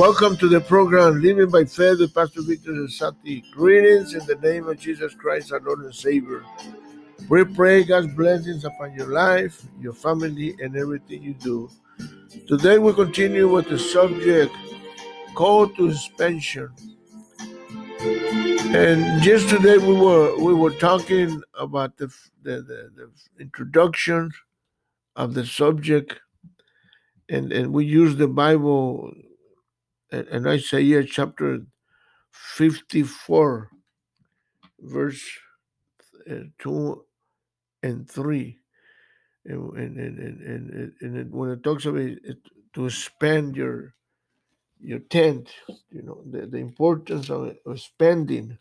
Welcome to the program Living by Faith with Pastor Victor Sati. Greetings in the name of Jesus Christ, our Lord and Savior. We pray God's blessings upon your life, your family, and everything you do. Today we continue with the subject call to expansion. And just today we were we were talking about the the, the, the introduction of the subject, and and we use the Bible and, Isaiah chapter fifty four, verse uh, two and three. And, and, and, and, and, when it talks about it, to spend your your tent, you know, the, the importance of, of spending.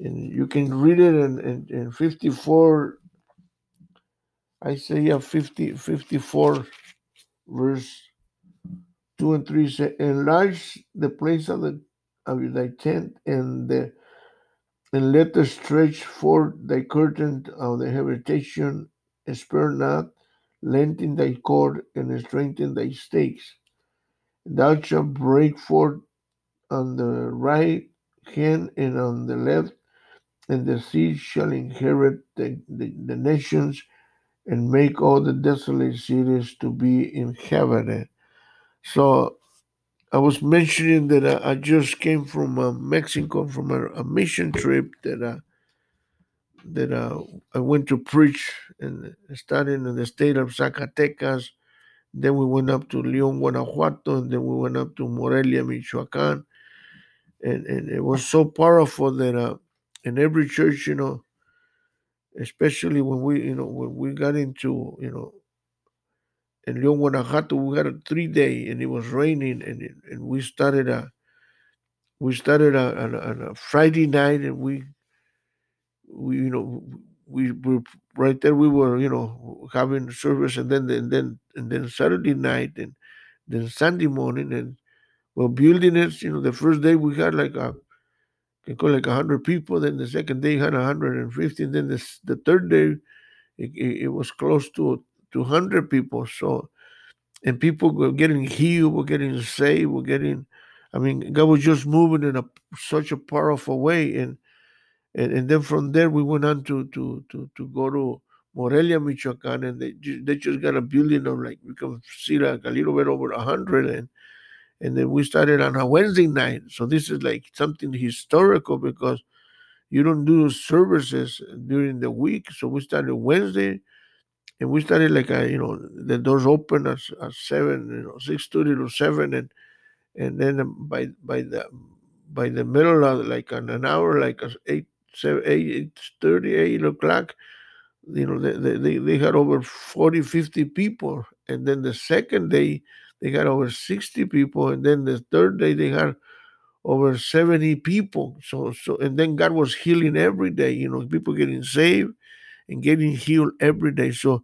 And you can read it in, in, in 54, Isaiah 50, 54, verse 2 and 3 say, Enlarge the place of, the, of thy tent and the and let the stretch forth thy curtain of the habitation, spare not, lengthen thy cord, and strengthen thy stakes. Thou shalt break forth on the right hand and on the left, and the sea shall inherit the, the, the nations and make all the desolate cities to be inhabited. So I was mentioning that I, I just came from uh, Mexico from a, a, mission trip that uh, that uh, I went to preach and starting in the state of Zacatecas. Then we went up to León, Guanajuato, and then we went up to Morelia, Michoacán. And, and it was so powerful that uh, in every church, you know, especially when we, you know, when we got into, you know, in León, Guanajuato, we had a three day and it was raining and and we started a we started a, on a Friday night and we we you know we were right there we were you know having service and then and then and then Saturday night and then Sunday morning and well building it you know the first day we had like a call like a hundred people then the second day had a hundred and fifty and then the, the third day it, it, it was close to 200 people so and people were getting healed were getting saved were getting i mean god was just moving in a such a powerful way and and, and then from there we went on to to to, to go to Morelia, Michoacan, and they just, they just got a building of like we can see like a little bit over a hundred, and and then we started on a Wednesday night. So this is like something historical because you don't do services during the week. So we started Wednesday, and we started like a you know the doors open at, at seven, you know six thirty to seven, and and then um, by by the by the middle of like an, an hour, like uh, eight seven, eight, 30, 8 o'clock, you know, they, they, they had over 40, 50 people. And then the second day, they had over 60 people. And then the third day, they had over 70 people. So, so, and then God was healing every day, you know, people getting saved and getting healed every day. So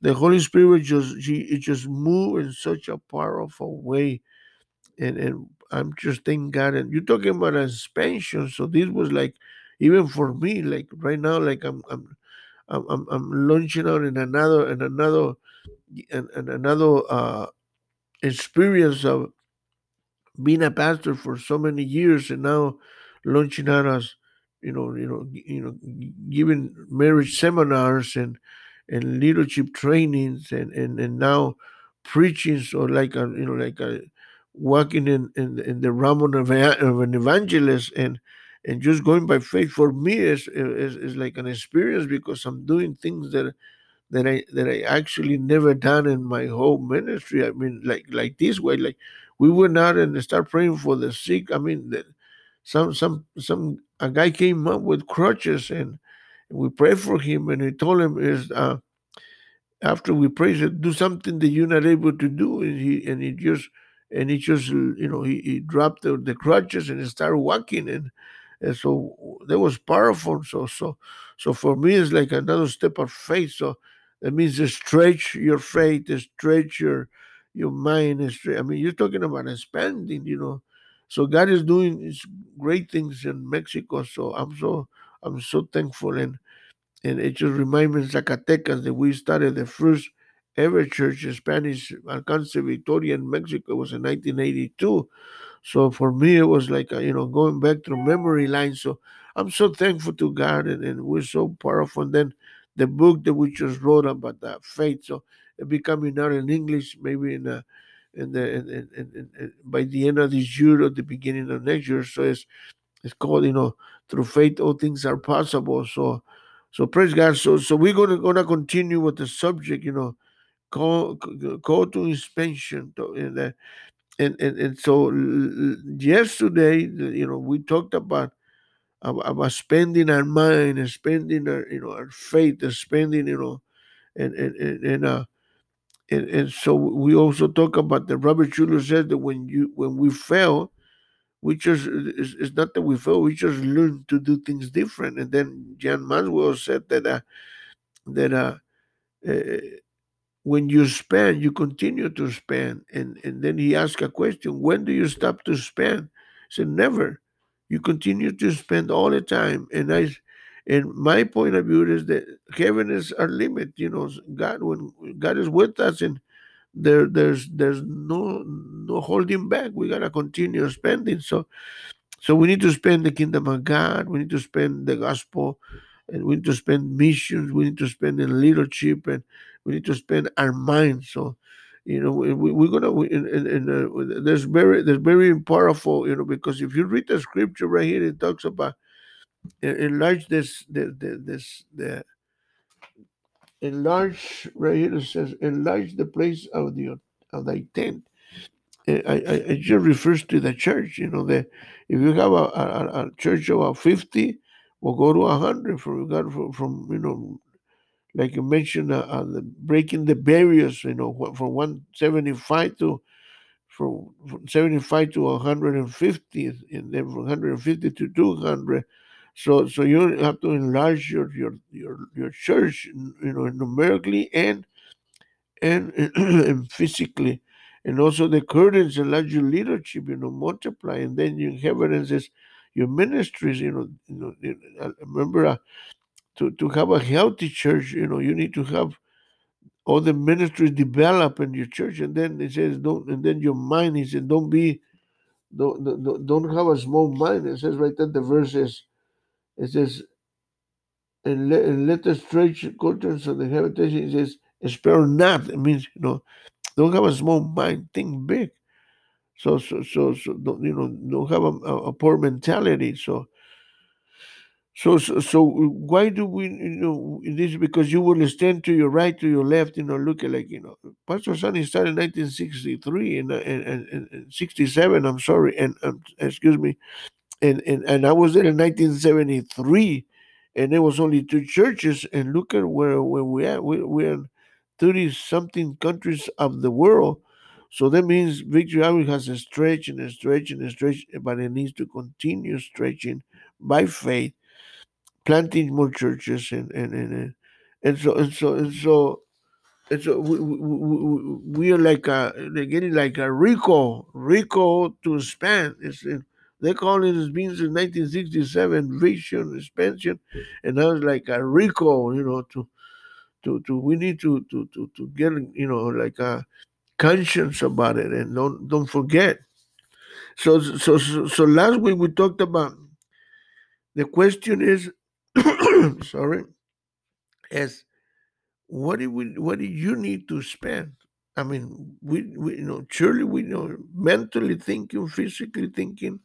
the Holy Spirit just, it just moved in such a powerful way. And, and I'm just thanking God. And you're talking about expansion. So this was like, even for me, like right now, like I'm I'm I'm I'm launching out in another in another and, in another uh experience of being a pastor for so many years and now launching out as you know you know you know giving marriage seminars and and leadership trainings and and, and now preaching so like a you know like a walking in in, in the realm of, an evangelist and and just going by faith for me is, is is like an experience because I'm doing things that that I that I actually never done in my whole ministry. I mean, like like this way, like we went out and start praying for the sick. I mean, that some some some a guy came up with crutches and we prayed for him and we told him is uh, after we prayed, said, do something that you're not able to do, and he and he just and he just you know he, he dropped the, the crutches and he started walking and and so that was powerful. So so so for me, it's like another step of faith. So that means to stretch your faith, to stretch your your mind. is I mean, you're talking about expanding, you know. So God is doing great things in Mexico. So I'm so I'm so thankful and and it just reminds me Zacatecas that we started the first ever church in Spanish Alcance Victoria in Mexico was in 1982. So for me, it was like, uh, you know, going back through memory lane. So I'm so thankful to God and, and we're so powerful. And then the book that we just wrote about that faith. So it becoming out in English, maybe in a, in the in, in, in, by the end of this year or the beginning of next year. So it's it's called, you know, through faith all things are possible. So so praise God. So so we're gonna gonna continue with the subject, you know, call call to expansion to, and, and and and so yesterday, you know, we talked about about, about spending our mind and spending our you know our faith and spending you know and and and, and uh and, and so we also talk about that Robert Schuller said that when you when we fail, we just it's, it's not that we fail, we just learn to do things different. And then John Maxwell said that uh, that uh, uh, when you spend, you continue to spend. And and then he asked a question: When do you stop to spend? He said never. You continue to spend all the time. And I and my point of view is that heaven is our limit. You know, God when God is with us and there there's there's no no holding back. We gotta continue spending. So so we need to spend the kingdom of God. We need to spend the gospel, and we need to spend missions. We need to spend in leadership, and we need to spend our mind. So, you know, we, we, are gonna. In, uh, there's very there's very powerful. You know, because if you read the scripture right here, it talks about enlarge this the, the this the enlarge right here. It says enlarge the place of the of thy tent I, I, it just refers to the church. You know, that if you have a, a, a church of 50, we'll go to 100 from, from, from you know, like you mentioned, uh, uh, the, breaking the barriers, you know, from 175 to from, from 75 to 150, and then from 150 to 200. So, so you have to enlarge your your your, your church, you know, numerically and and, and physically and also the curtains allow your leadership, you know, multiply, and then your evidences your ministries, you know, you know. Remember, uh, to to have a healthy church, you know, you need to have all the ministries develop in your church, and then it says don't, and then your mind, he don't be, don't don't, don't have a small mind. It says right there, the verse is, it says, and let, and let the stretch curtains of the habitation, it says, spare not. It means, you know, don't have a small mind, think big. So, so, so, so don't, you know, don't have a, a, poor mentality. So, so, so, so, why do we, you know, this? Because you will stand to your right, to your left, you know, look like, you know, Pastor Sonny started in 1963 and, and, and, and 67, I'm sorry, and, um, excuse me, and, and, and I was there in 1973, and there was only two churches, and look at where, where we are. We, we're in 30 something countries of the world so that means Victory Outreach has a stretch and a stretch and a stretch, but it needs to continue stretching by faith, planting more churches and and and, and so and so and so and so we, we, we are like a getting like a recall recall to expand. It's they call it as being since 1967 vision expansion, and now was like a recall, you know, to to to we need to to to to get you know like a conscience about it and don't don't forget. So so so, so last week we talked about the question is sorry is what do we what do you need to spend? I mean, we, we you know surely we know mentally thinking, physically thinking,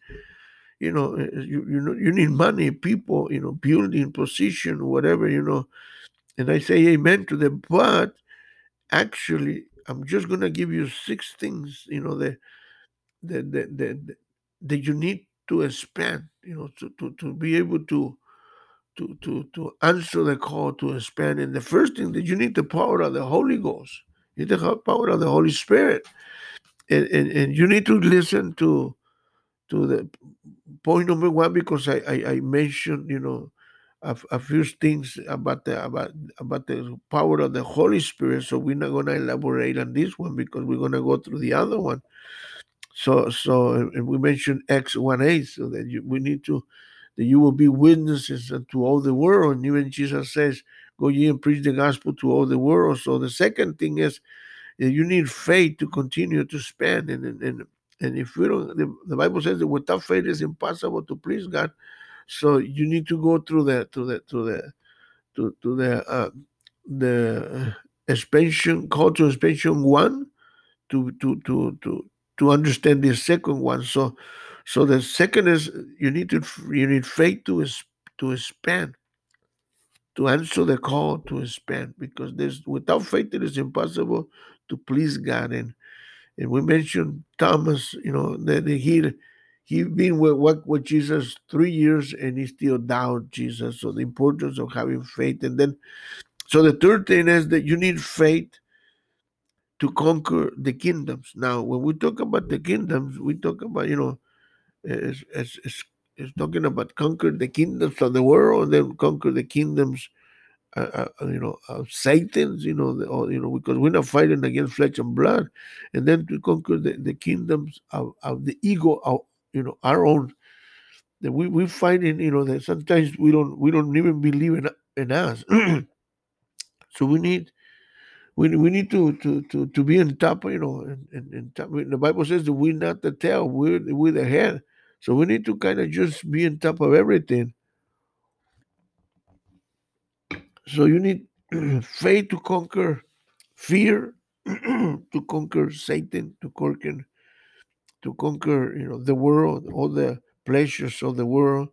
you know, eh, eh, you you know you need money, people, you know, building, position, whatever, you know. And I say amen to them, but actually I'm just gonna give you six things, you know, that that that that, that you need to expand, you know, to, to, to be able to to to to answer the call to expand. And the first thing that you need the power of the Holy Ghost. Need the power of the Holy Spirit. And, and, and you need to listen to to the point number one because I, I, I mentioned, you know, a, a, few things about the about about the power of the Holy Spirit. So we're not gonna elaborate on this one because we're gonna go through the other one. So so we mentioned Acts one eight, so that you, we need to that you will be witnesses to all the world. And even Jesus says, go ye and preach the gospel to all the world. So the second thing is you need faith to continue to spend and and, and if we don't, the, the Bible says that without faith it's impossible to please God. So you need to go through the to the to the to, to the uh, the expansion call to expansion one to to to to to understand the second one. So so the second is you need to you need faith to to expand to answer the call to expand because there's without faith it is impossible to please God and and we mentioned Thomas, you know, that he he been with with Jesus three years and he still doubt Jesus. So the importance of having faith. And then so the third thing is that you need faith to conquer the kingdoms. Now, when we talk about the kingdoms, we talk about, you know, it's, it's, it's, it's talking about conquer the kingdoms of the world, and then conquer the kingdoms uh, uh, you know, of Satan's, you know, the, or, you know, because we're not fighting against flesh and blood, and then to conquer the, the kingdoms of, of the ego, of, you know, our own. That we we fighting, you know, that sometimes we don't we don't even believe in in us. so we need we, we need to to to to be on top, you know, and, and, and top. the Bible says that we're not the tail, we're we're the head. So we need to kind of just be on top of everything. So you need faith to conquer fear, to conquer Satan, to conquer to conquer you know the world, all the pleasures of the world,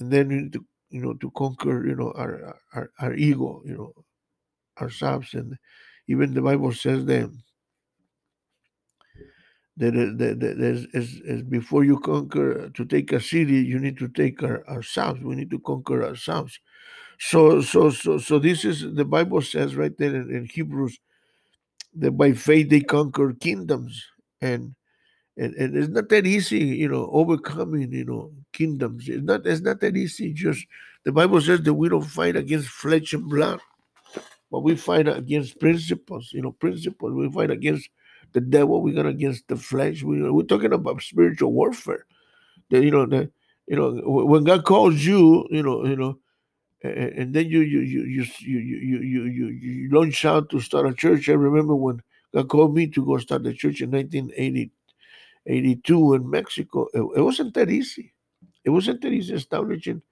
and then you need to you know to conquer you know our our, our ego, you know ourselves, and even the Bible says that Uh, that, that, that is, is, is before you conquer uh, to take a city, you need to take our, ourselves. We need to conquer ourselves. So, so, so, so this is the Bible says right there in, in Hebrews that by faith they conquer kingdoms, and and and it's not that easy, you know, overcoming, you know, kingdoms. It's not. It's not that easy. Just the Bible says that we don't fight against flesh and blood, but we fight against principles. You know, principles. We fight against the devil. We fight against the flesh. We, we're talking about spiritual warfare. That you know, that you know, when God calls you, you know, you know, and then you you you you you you you you, launch out to start a church. I remember when God called me to go start the church in 1982 in Mexico. It, it wasn't that easy. It wasn't that easy establishing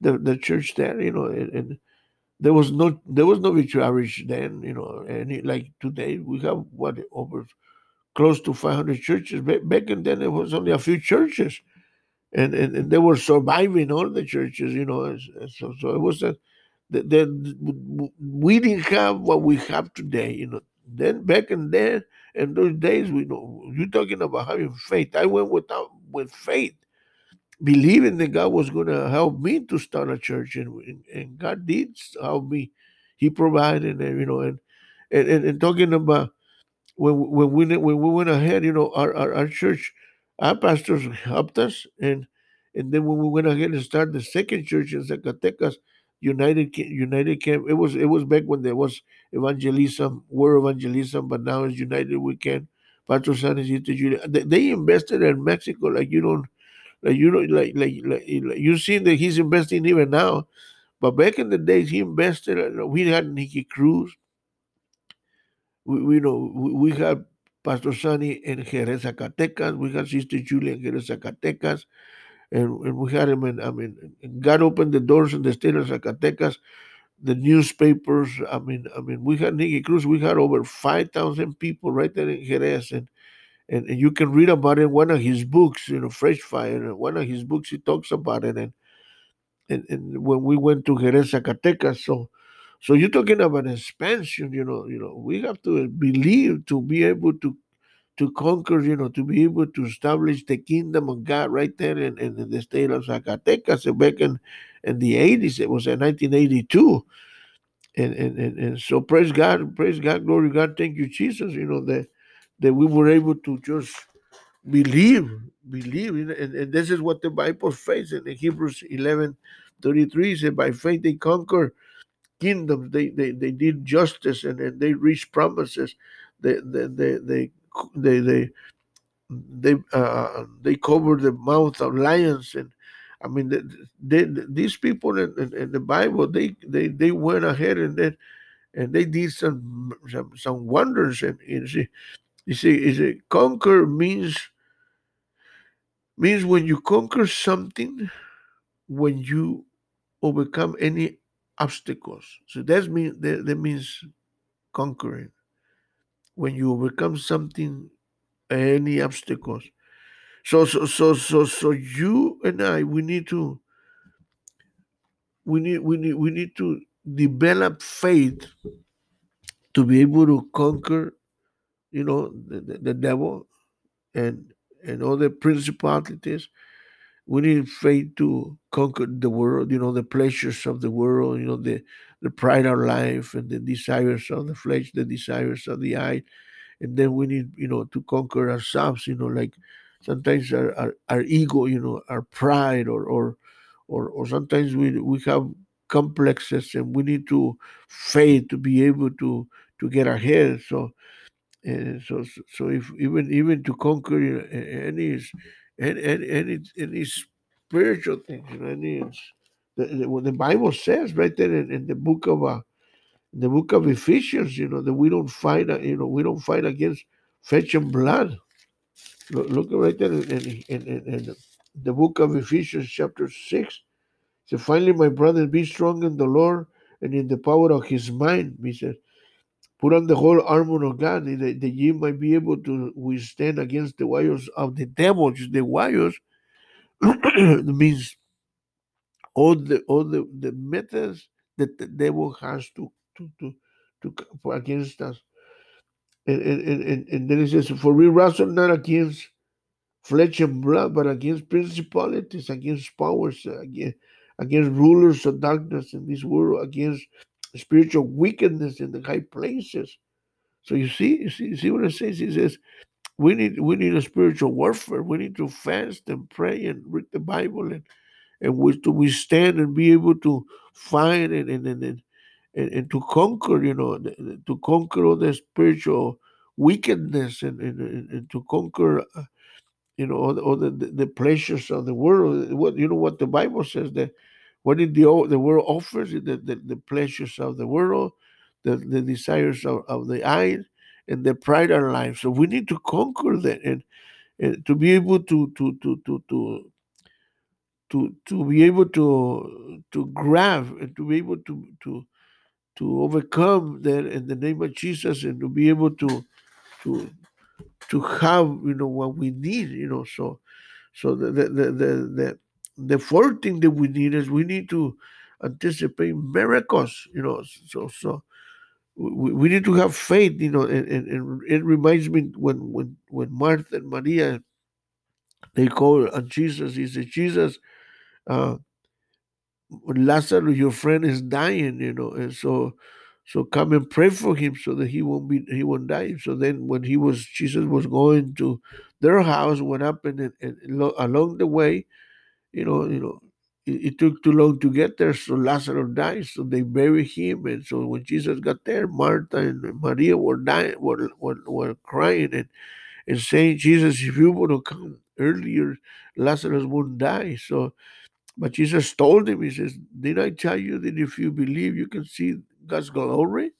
the, the church there, you know, and, and there was no there was no victory then, you know, and like today we have what over close to 500 churches. Back then it was only a few churches and, and, and they were surviving all the churches, you know. So, so it was a, that we didn't have what we have today, you know. Then back in then, in those days, we know you're talking about having faith. I went without with faith, believing that God was going to help me to start a church, and, and God did help me. He provided, and you know, and and, and, and talking about when when we when we went ahead, you know, our, our, our church our pastors helped us, and and then when we went ahead and started the second church in Zacatecas, United United Camp, it was it was back when there was evangelism, were evangelism, but now it's United We Can. San Julia. They, they invested in Mexico like you don't like you don't like like, like, you see that he's investing even now. But back in the days, he invested. Uh, we had Nicky Cruz. We, we know we, had Pastor Sonny in Jerez, Zacatecas. We had Sister Julia in Jerez, Zacatecas. And, and we had him in, I mean, God opened the doors in the state of Zacatecas. The newspapers, I mean, I mean, we had Nicky Cruz, we had over 5,000 people right there in Jerez. And, and, and you can read about it in one of his books, you know, Fresh Fire. And one of his books, he talks about it. And, and, and when we went to Jerez, Zacatecas, so so you're talking about expansion, you know, you know, we have to believe to be able to to conquer, you know, to be able to establish the kingdom of God right there in, in the state of Zacatecas eh, back in, in the 80s. It was in 1982. And, and, and, and so praise God, praise God, glory God, thank you, Jesus, you know, that that we were able to just believe, believe, and, and this is what the Bible says in Hebrews 11 33 said, by faith they conquer kingdoms. They they, they did justice and, and they reached promises. They they they they they they, they, uh, they covered the mouth of lions and I mean, the, they, these people in, in, in, the Bible, they, they they went ahead and then and they did some some, some wonders. And you see, you see, is it conquer means means when you conquer something, when you overcome any obstacles. So that means that, that means conquering. When you overcome something, any obstacles. So so so so so you and I we need to we need we need we need to develop faith to be able to conquer, you know, the, the, the devil and and all the principalities. We need faith to conquer the world, you know, the pleasures of the world, you know, the the pride of life and the desires of the flesh, the desires of the eye. And then we need, you know, to conquer ourselves, you know, like sometimes our, our, our ego, you know, our pride or or or, or sometimes we we have complexes and we need to faith to be able to to get ahead. So eh, and so so if even even to conquer eh, any any any any spiritual things, you know, any the, the, the Bible says right there in, in the book of uh, the book of Ephesians, you know, that we don't fight, uh, you know, we don't fight against flesh and blood. Look, look right there in, in, in, in, the book of Ephesians, chapter 6. So finally, my brothers, be strong in the Lord and in the power of his mind. He said, put on the whole armor of God that, that ye might be able to withstand against the wiles of the devil. The wiles means all the all the, the methods that the devil has to to to, to against us. And, and, and, and then it says, For we wrestle not against flesh and blood, but against principalities, against powers, against, against rulers of darkness in this world, against spiritual wickedness in the high places. So you see, you see, you see what it says? He says, we need we need a spiritual warfare. We need to fast and pray and read the Bible and and we to withstand and be able to fight and and and, and, and to conquer, you know, to conquer all the spiritual wickedness and, and, and to conquer, uh, you know, all, the, all the, the pleasures of the world. What you know what the Bible says that what did the the world offers the, the, the pleasures of the world, the, the desires of, of the eye, and the pride of life. So we need to conquer that and, and to be able to to to to to to to be able to to grab and to be able to to to overcome that in the name of Jesus and to be able to to to have you know what we need you know so so the the the the, the, the fourth thing that we need is we need to anticipate miracles you know so so we, we need to have faith you know and, and, and it reminds me when when when martha and maria they call on jesus he said jesus uh Lazarus, your friend, is dying, you know, and so so come and pray for him so that he won't be he won't die. So then when he was Jesus was going to their house, up and, and, and along the way, you know, you know, it, it, took too long to get there, so Lazarus died. So they buried him, and so when Jesus got there, Martha and Maria were dying, were were, were crying and and saying, Jesus, if you would have come earlier, Lazarus wouldn't die. So but Jesus told him, He says, Did I tell you that if you believe, you can see God's glory?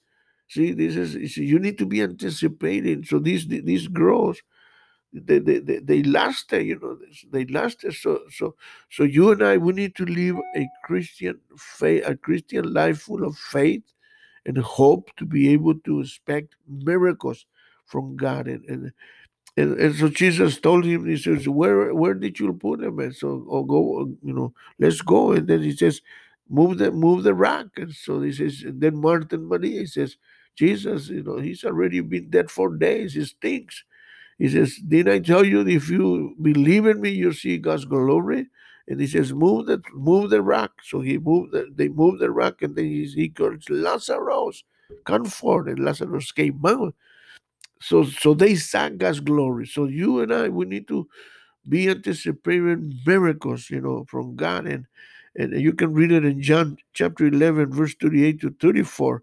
See, this is you need to be anticipating. So these these girls, they they, they, they lasted, you know, they lasted. So so so you and I, we need to live a Christian faith, a Christian life full of faith and hope to be able to expect miracles from God. And, and and, and so Jesus told him, he says, Where where did you put him? And so, oh, go, you know, let's go. And then he says, Move the move the rock. And so he says, and then Martin Maria he says, Jesus, you know, he's already been dead for days. He stinks. He says, Did I tell you if you believe in me, you'll see God's glory? And he says, Move the move the rock. So he moved the, they moved the rock, and then he, he calls Lazarus, come forth. And Lazarus came out. So so they sang God's glory. So you and I, we need to be anticipating miracles, you know, from God. And and you can read it in John chapter 11, verse 38 to 34.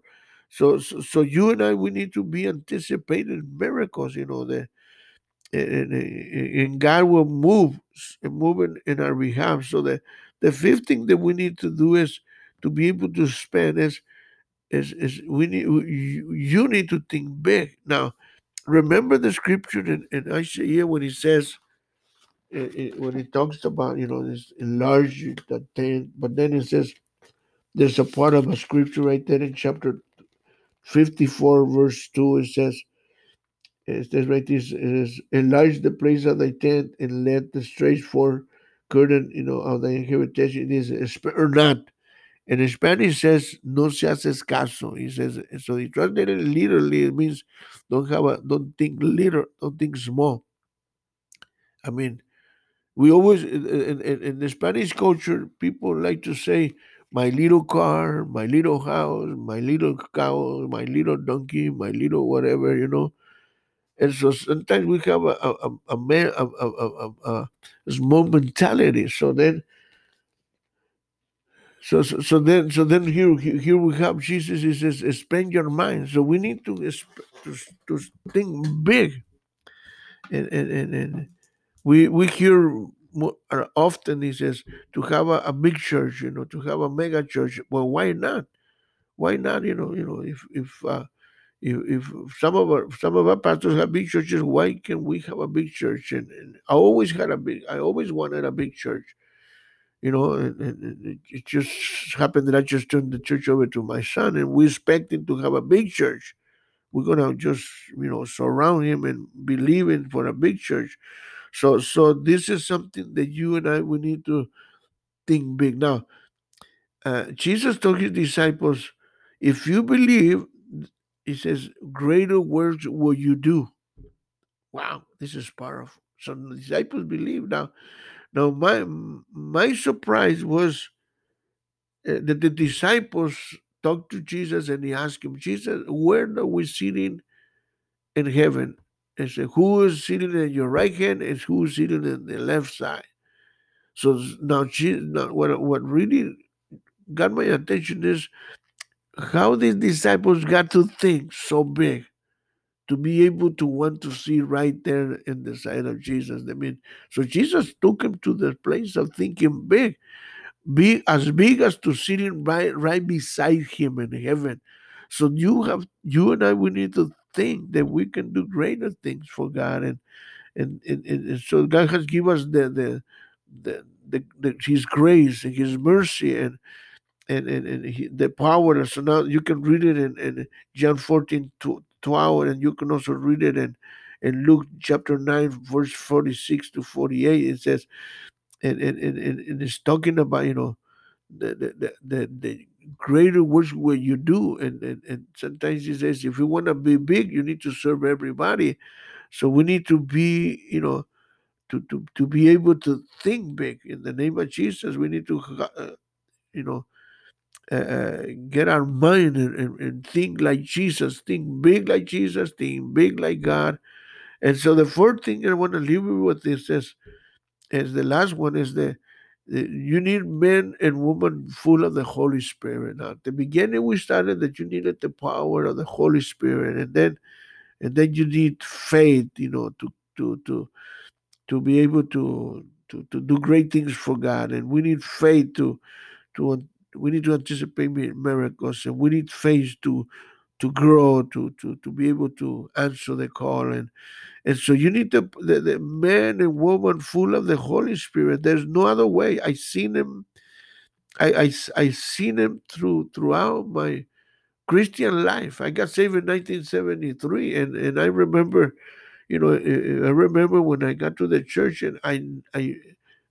So, so, so you and I, we need to be anticipating miracles, you know, that and, and God will move, move in, in our behalf. So that the fifth thing that we need to do is to be able to spend is is, is we need you, need to think big. Now remember the scripture in, in isaiah when he says when he talks about you know this enlarge the tent but then it says there's a part of a scripture right there in chapter 54 verse 2 it says right this is enlarge the place of thy tent and let the for curtain you know of thy habitation is or not and in Spanish says no se hace caso. He says so he translated it literally it means don't have a don't think little, don't think small. I mean, we always in, in, in the Spanish culture, people like to say my little car, my little house, my little cow, my little donkey, my little whatever, you know. And so sometimes we have a a, a, a, a, a, small mentality. So then so, so, so then, so then here, here we have Jesus. He says, "Expand your mind." So we need to to, to think big, and and and, and we we hear more, often. He says to have a, a, big church, you know, to have a mega church. Well, why not? Why not? You know, you know, if if uh, if, if some of our some of our pastors have big churches, why can we have a big church? And, and I always had a big. I always wanted a big church you know, and, and, it just happened that I just turned the church over to my son, and we expect him to have a big church. We're gonna just, you know, surround him and believe in for a big church. So, so this is something that you and I we need to think big. Now, uh, Jesus told his disciples, "If you believe," he says, "greater works will you do." Wow, this is powerful. So the disciples believe now. Now, my my surprise was uh, that the disciples talked to Jesus and he asked him, Jesus, where are we sitting in heaven? And said, Who is sitting at your right hand and who is sitting in the left side? So now, now what, what really got my attention is how these disciples got to think so big to be able to want to see right there in the side of Jesus. I mean, so Jesus took him to the place of thinking big, be as big as to sitting right right beside him in heaven. So you have you and I we need to think that we can do greater things for God and and, and, and so God has given us the the the, the, the his grace and his mercy and and, and, and he, the power. So now you can read it in, in John 14, 12, and you can also read it in, in Luke chapter 9, verse 46 to 48. It says, and, and, and, and it's talking about, you know, the, the, the, the greater works what you do. And, and, and sometimes he says, if you want to be big, you need to serve everybody. So we need to be, you know, to, to, to be able to think big in the name of Jesus. We need to, uh, you know, uh, get our mind and, and, and, think like Jesus, think big like Jesus, think big like God. And so the fourth thing I want to leave you with this is, is the last one is the, the you need men and women full of the Holy Spirit. Now, at the beginning, we started that you needed the power of the Holy Spirit, and then and then you need faith, you know, to to to to be able to to, to do great things for God, and we need faith to to we need to anticipate miracles and we need faith to to grow to to to be able to answer the call. And and so you need the, the, the man and woman full of the holy spirit. There's no other way. I seen him i i, I seen him through throughout my christian life. I got saved in 1973 and and i remember you know i remember when i got to the church and i i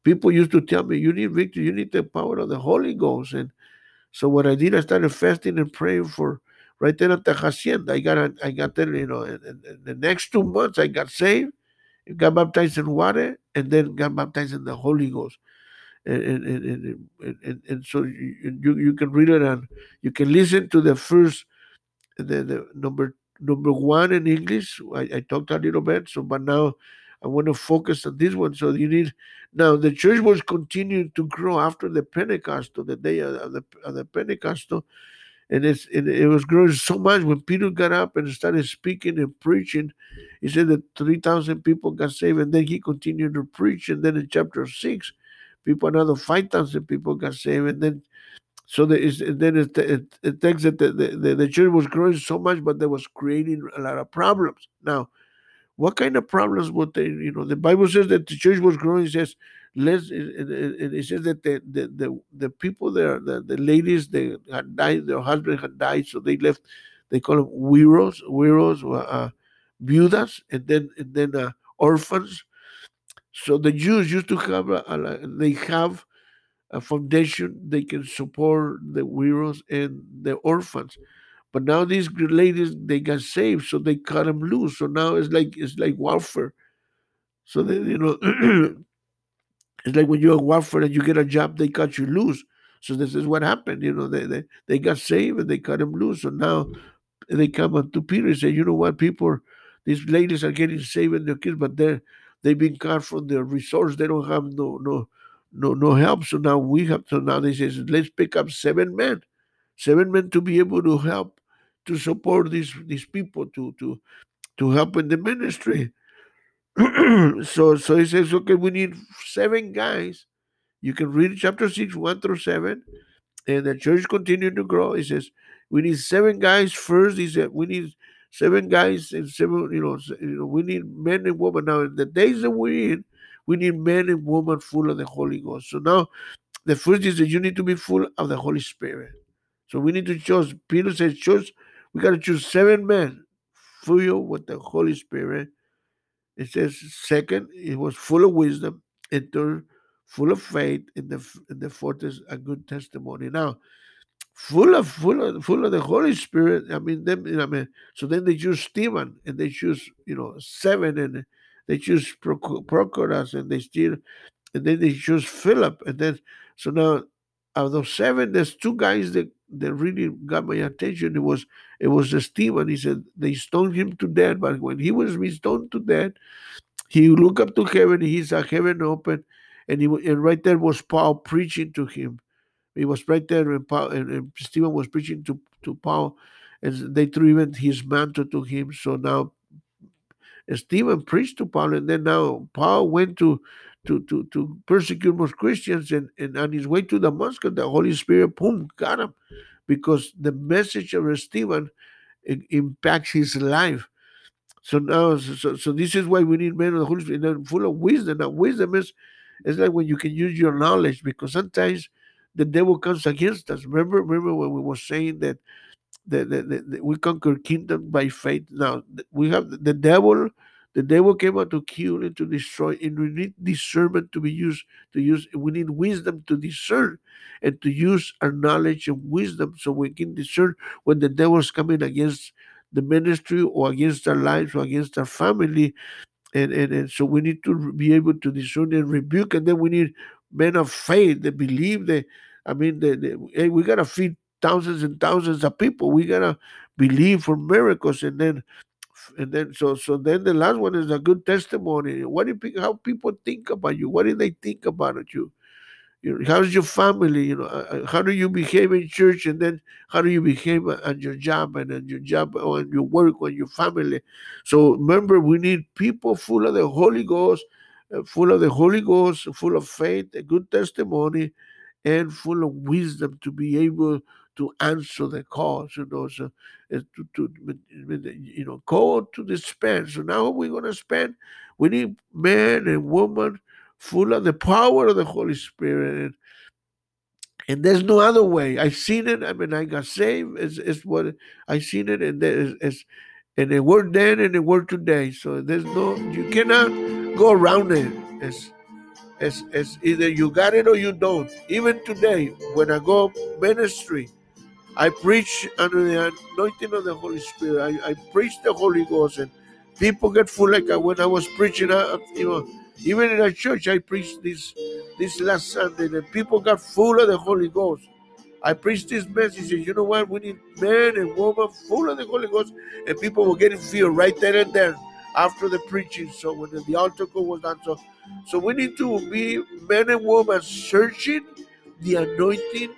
people used to tell me, you need victory, you need the power of the Holy Ghost. And so what I did, I started fasting and praying for right there at the hacienda. I got, I got there, you know, and, and, and the next two months I got saved, got baptized in water, and then got baptized in the Holy Ghost. And and, and, and, and, so you, you can read it and you can listen to the first the, the number number one in English. I, I talked a little bit, so but now I want to focus on this one. So you need now the church was continuing to grow after the Pentecost, the day of the, of the Pentecost, and it's it, it was growing so much when Peter got up and started speaking and preaching. He said that three thousand people got saved, and then he continued to preach. And then in chapter six, people, another 5,000 people got saved. And then, so there is, then it, it, it takes that the, the, the church was growing so much, but they was creating a lot of problems. Now, what kind of problems would they, you know, the Bible says that the church was growing, it says, let's, and it says that the, the, the, the people there, the, the ladies, they had died, their husband had died, so they left, they call them widows, widows, uh, viudas, and then, and then uh, orphans. So the Jews used to have, a, a, they have a foundation they can support the widows and the orphans. But now these ladies they got saved, so they cut them loose. So now it's like it's like warfare. So they, you know, it's like when you're a warfare and you get a job, they cut you loose. So this is what happened. You know, they they, they got saved and they cut them loose. So now they come up to Peter and say, you know what, people, these ladies are getting saved and their kids, but they're they've been cut from their resource. They don't have no no no no help. So now we have to now they say, let's pick up seven men, seven men to be able to help to support these these people to to to help in the ministry. so so he says, okay, we need seven guys. You can read chapter six, one through seven, and the church continued to grow. He says, we need seven guys first. He said, we need seven guys and seven, you know, you know, we need men and women. Now in the days that we're in, we need men and women full of the Holy Ghost. So now the first is that you need to be full of the Holy Spirit. So we need to choose. Peter says, choose we got to choose seven men filled with the Holy Spirit. It says, second, it was full of wisdom. And third, full of faith. And the, and the fourth is a good testimony. Now, full of full of full of the Holy Spirit. I mean, them. I mean, so then they choose Stephen, and they choose you know seven, and they choose Prochorus, and they still, and then they choose Philip, and then so now out of those seven, there's two guys that that really got my attention. It was it was Stephen. He said they stoned him to death, but when he was being stoned to death, he looked up to heaven. He saw heaven open, and he and right there was Paul preaching to him. He was right there, and, Paul, and, and Stephen was preaching to to Paul, and they threw even his mantle to him. So now Stephen preached to Paul, and then now Paul went to to to to persecute most Christians, and, and on his way to Damascus, the Holy Spirit, boom, got him, because the message of Stephen impacts his life. So now, so, so this is why we need men of the Holy Spirit, full of wisdom. Now, wisdom is is like when you can use your knowledge, because sometimes the devil comes against us. Remember, remember when we were saying that that, that, that we conquer kingdom by faith. Now we have the devil the devil came out to kill and to destroy, and we need discernment to be used to use. We need wisdom to discern and to use our knowledge and wisdom so we can discern when the devil is coming against the ministry or against our lives or against our family. And, and, and so we need to be able to discern and rebuke, and then we need men of faith that believe that. I mean, the, the, hey, we gotta feed thousands and thousands of people. We gotta believe for miracles, and then and then so so then the last one is a good testimony. What do you, how people think about you? What do they think about you? You know, how's your family? You know, uh, uh, how do you behave in church, and then how do you behave at your job and at your job or your work or your family? So remember, we need people full of the Holy Ghost, uh, full of the Holy Ghost, full of faith, a good testimony, and full of wisdom to be able to answer the calls, you know, so uh, to, to you know, go to the spend. So now we're gonna spend. We need men and women full of the power of the Holy Spirit. And, and there's no other way. I've seen it. I mean, I got saved. It's, it's what I've seen it, and it's, and it worked then and it worked today. So there's no you cannot go around it. It's it's, it's either you got it or you don't. Even today, when I go ministry, I preach under the anointing of the Holy Spirit. I, I preach the Holy Ghost, and people get full. Like when I was preaching, uh, you know, even in a church, I preached this this last Sunday, and people got full of the Holy Ghost. I preached this message, and you know what? We need men and women full of the Holy Ghost, and people were getting filled right there and there after the preaching. So when the altar call was done, so so we need to be men and women searching the anointing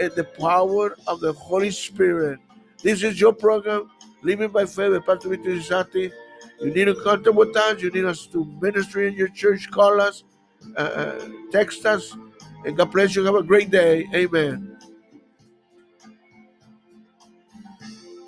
and the power of the Holy Spirit. This is your program, Living by Faith Pastor Victor Isati. You need to contact with us. You need us to ministry in your church. Call us uh, text us. And God bless you. Have a great day. Amen.